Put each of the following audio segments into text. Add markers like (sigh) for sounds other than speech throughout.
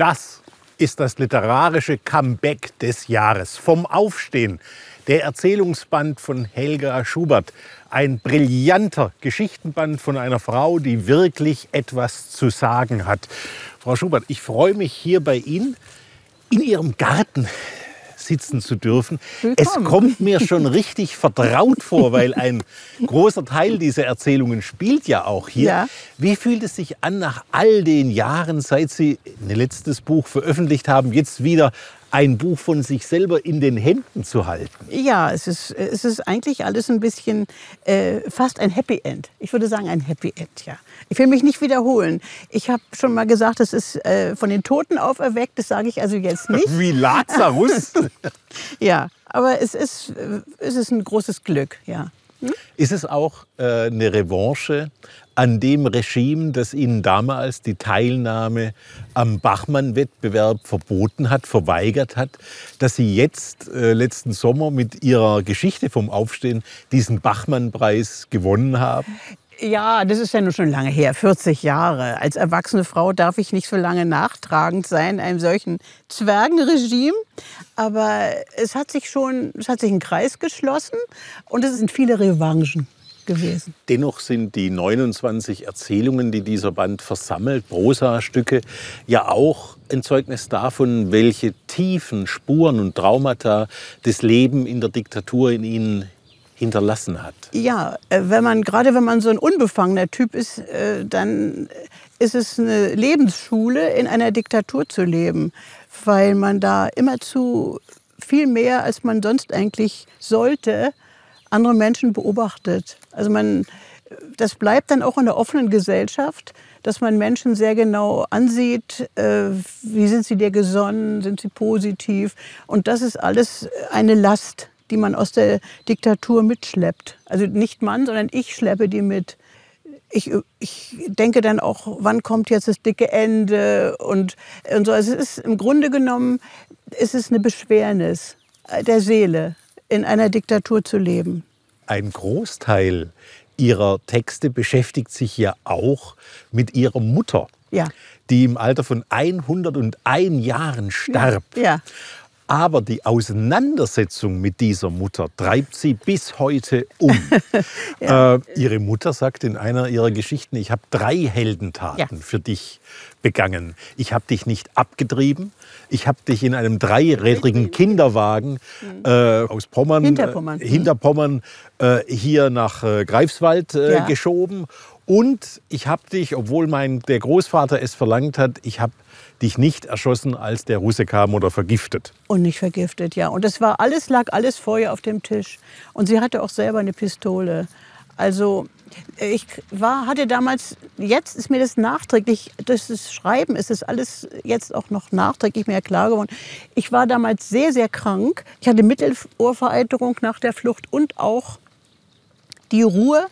Das ist das literarische Comeback des Jahres. Vom Aufstehen, der Erzählungsband von Helga Schubert. Ein brillanter Geschichtenband von einer Frau, die wirklich etwas zu sagen hat. Frau Schubert, ich freue mich hier bei Ihnen in Ihrem Garten sitzen zu dürfen. Willkommen. Es kommt mir schon (laughs) richtig vertraut vor, weil ein großer Teil dieser Erzählungen spielt ja auch hier. Ja. Wie fühlt es sich an, nach all den Jahren, seit Sie ein letztes Buch veröffentlicht haben, jetzt wieder ein Buch von sich selber in den Händen zu halten. Ja, es ist, es ist eigentlich alles ein bisschen äh, fast ein Happy End. Ich würde sagen ein Happy End, ja. Ich will mich nicht wiederholen. Ich habe schon mal gesagt, es ist äh, von den Toten auferweckt. Das sage ich also jetzt (laughs) nicht. Wie Lazarus. (laughs) ja, aber es ist, äh, es ist ein großes Glück, ja. Ist es auch äh, eine Revanche an dem Regime, das Ihnen damals die Teilnahme am Bachmann-Wettbewerb verboten hat, verweigert hat, dass Sie jetzt äh, letzten Sommer mit Ihrer Geschichte vom Aufstehen diesen Bachmann-Preis gewonnen haben? Ja, das ist ja nun schon lange her, 40 Jahre. Als erwachsene Frau darf ich nicht so lange nachtragend sein in einem solchen Zwergenregime. Aber es hat sich schon, es hat sich ein Kreis geschlossen und es sind viele Revanchen gewesen. Dennoch sind die 29 Erzählungen, die dieser Band versammelt, Prosa-Stücke, ja auch ein Zeugnis davon, welche tiefen Spuren und Traumata das Leben in der Diktatur in ihnen hinterlassen hat. Ja, äh, wenn man gerade wenn man so ein unbefangener Typ ist, äh, dann ist es eine Lebensschule, in einer Diktatur zu leben, weil man da immerzu viel mehr, als man sonst eigentlich sollte, andere Menschen beobachtet. Also man, das bleibt dann auch in der offenen Gesellschaft, dass man Menschen sehr genau ansieht, äh, wie sind sie dir gesonnen, sind sie positiv. Und das ist alles eine Last, die man aus der Diktatur mitschleppt. Also nicht man, sondern ich schleppe die mit. Ich, ich denke dann auch, wann kommt jetzt das dicke Ende und, und so. Also es ist im Grunde genommen ist es eine Beschwernis der Seele, in einer Diktatur zu leben. Ein Großteil Ihrer Texte beschäftigt sich ja auch mit Ihrer Mutter, ja. die im Alter von 101 Jahren starb. Ja. ja. Aber die Auseinandersetzung mit dieser Mutter treibt sie bis heute um. (laughs) ja. äh, ihre Mutter sagt in einer ihrer Geschichten, ich habe drei Heldentaten ja. für dich begangen. Ich habe dich nicht abgetrieben, ich habe dich in einem dreirädrigen Kinderwagen mhm. äh, aus Pommern, Hinterpommern, äh, Hinterpommern äh, hier nach äh, Greifswald äh, ja. geschoben. Und ich habe dich, obwohl mein, der Großvater es verlangt hat, ich habe dich nicht erschossen, als der Russe kam oder vergiftet. Und nicht vergiftet, ja. Und das war alles, lag alles vorher auf dem Tisch. Und sie hatte auch selber eine Pistole. Also ich war, hatte damals, jetzt ist mir das nachträglich, durch das Schreiben ist es alles jetzt auch noch nachträglich mir klar geworden. Ich war damals sehr, sehr krank. Ich hatte Mittelohrvereiterung nach der Flucht und auch die Ruhe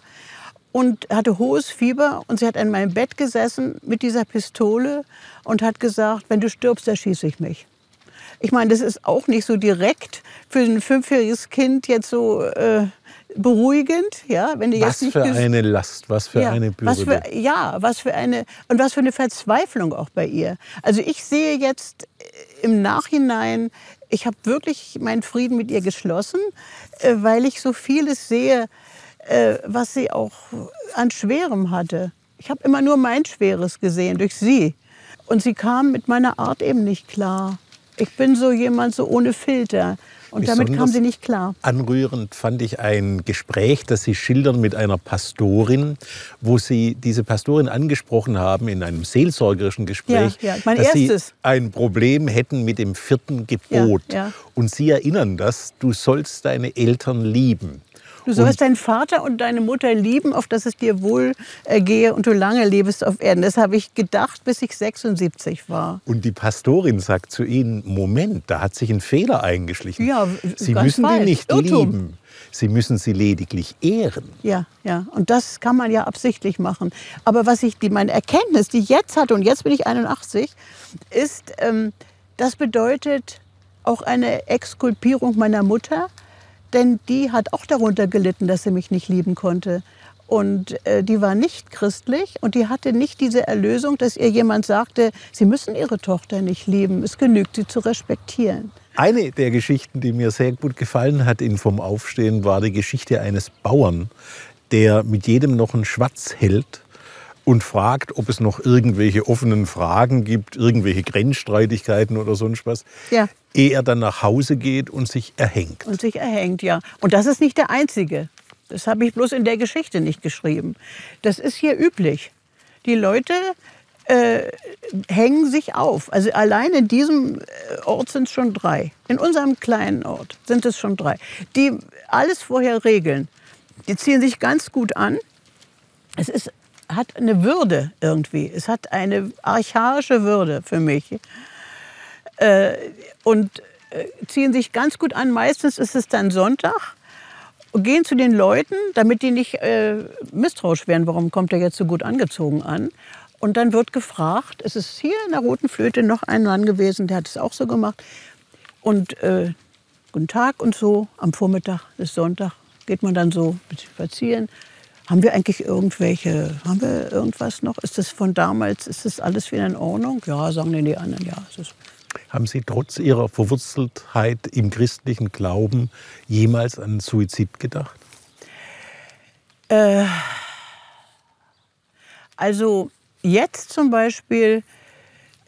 und hatte hohes Fieber und sie hat an meinem Bett gesessen mit dieser Pistole und hat gesagt, wenn du stirbst, erschieße ich mich. Ich meine, das ist auch nicht so direkt für ein fünfjähriges Kind jetzt so äh, beruhigend, ja, wenn du was jetzt nicht für eine Last, was für ja, eine Bürde. Was für, ja, was für eine und was für eine Verzweiflung auch bei ihr. Also ich sehe jetzt im Nachhinein, ich habe wirklich meinen Frieden mit ihr geschlossen, äh, weil ich so vieles sehe, äh, was sie auch an Schwerem hatte. Ich habe immer nur mein Schweres gesehen durch sie. Und sie kam mit meiner Art eben nicht klar. Ich bin so jemand so ohne Filter. Und damit kam sie nicht klar. Anrührend fand ich ein Gespräch, das Sie schildern mit einer Pastorin, wo Sie diese Pastorin angesprochen haben in einem seelsorgerischen Gespräch, ja, ja, mein dass erstes. Sie ein Problem hätten mit dem vierten Gebot. Ja, und Sie erinnern das, du sollst deine Eltern lieben. Du sollst deinen Vater und deine Mutter lieben, auf dass es dir wohl ergehe und du lange lebst auf Erden. Das habe ich gedacht, bis ich 76 war. Und die Pastorin sagt zu ihnen, Moment, da hat sich ein Fehler eingeschlichen. Ja, Sie müssen falsch. die nicht Irrtum. lieben. Sie müssen sie lediglich ehren. Ja, ja. Und das kann man ja absichtlich machen. Aber was ich, die, meine Erkenntnis, die ich jetzt hatte, und jetzt bin ich 81, ist, ähm, das bedeutet auch eine Exkulpierung meiner Mutter denn die hat auch darunter gelitten, dass sie mich nicht lieben konnte. Und äh, die war nicht christlich und die hatte nicht diese Erlösung, dass ihr jemand sagte, sie müssen ihre Tochter nicht lieben, es genügt, sie zu respektieren. Eine der Geschichten, die mir sehr gut gefallen hat in Vom Aufstehen, war die Geschichte eines Bauern, der mit jedem noch einen Schwatz hält und fragt, ob es noch irgendwelche offenen Fragen gibt, irgendwelche Grenzstreitigkeiten oder sonst was. Ja. Ehe er dann nach Hause geht und sich erhängt. Und sich erhängt, ja. Und das ist nicht der einzige. Das habe ich bloß in der Geschichte nicht geschrieben. Das ist hier üblich. Die Leute äh, hängen sich auf. Also allein in diesem äh, Ort sind es schon drei. In unserem kleinen Ort sind es schon drei, die alles vorher regeln. Die ziehen sich ganz gut an. Es ist, hat eine Würde irgendwie. Es hat eine archaische Würde für mich. Äh, und äh, ziehen sich ganz gut an. Meistens ist es dann Sonntag gehen zu den Leuten, damit die nicht äh, misstrauisch werden, warum kommt er jetzt so gut angezogen an. Und dann wird gefragt, es ist hier in der Roten Flöte noch ein Mann gewesen, der hat es auch so gemacht. Und äh, guten Tag und so, am Vormittag ist Sonntag, geht man dann so spazieren. Haben wir eigentlich irgendwelche, haben wir irgendwas noch? Ist das von damals, ist das alles wieder in Ordnung? Ja, sagen die anderen, ja, haben Sie trotz Ihrer Verwurzeltheit im christlichen Glauben jemals an Suizid gedacht? Äh, also jetzt zum Beispiel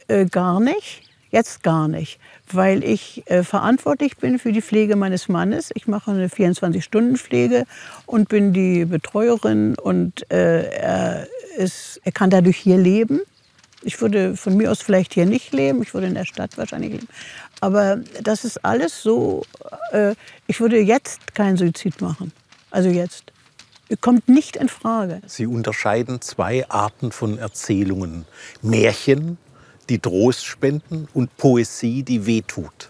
äh, gar nicht. Jetzt gar nicht, weil ich äh, verantwortlich bin für die Pflege meines Mannes. Ich mache eine 24-Stunden-Pflege und bin die Betreuerin und äh, er, ist, er kann dadurch hier leben. Ich würde von mir aus vielleicht hier nicht leben, ich würde in der Stadt wahrscheinlich leben. Aber das ist alles so, äh, ich würde jetzt keinen Suizid machen. Also jetzt. Kommt nicht in Frage. Sie unterscheiden zwei Arten von Erzählungen. Märchen, die Trost spenden und Poesie, die wehtut.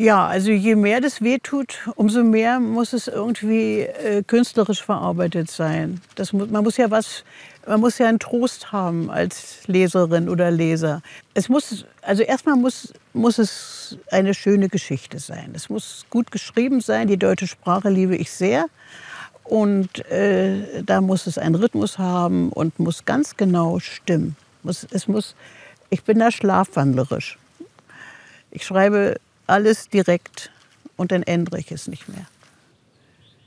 Ja, also je mehr das wehtut, umso mehr muss es irgendwie äh, künstlerisch verarbeitet sein. Das muss, man muss ja was, man muss ja einen Trost haben als Leserin oder Leser. Es muss, also erstmal muss, muss es eine schöne Geschichte sein. Es muss gut geschrieben sein. Die deutsche Sprache liebe ich sehr. Und äh, da muss es einen Rhythmus haben und muss ganz genau stimmen. Muss, es muss, ich bin da schlafwandlerisch. Ich schreibe alles direkt und dann ändere ich es nicht mehr.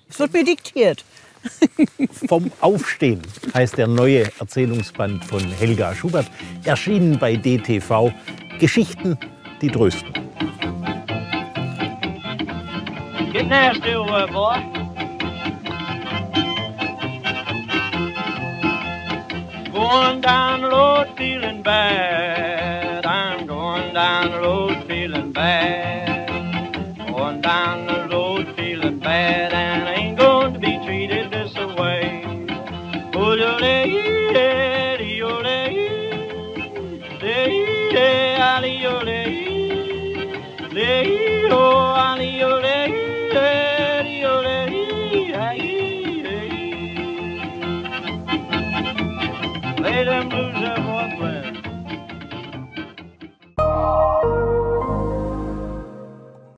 Es wird mir diktiert. (laughs) Vom Aufstehen heißt der neue Erzählungsband von Helga Schubert, erschienen bei DTV. Geschichten, die trösten. Get nasty, boy. Going down the road feeling bad.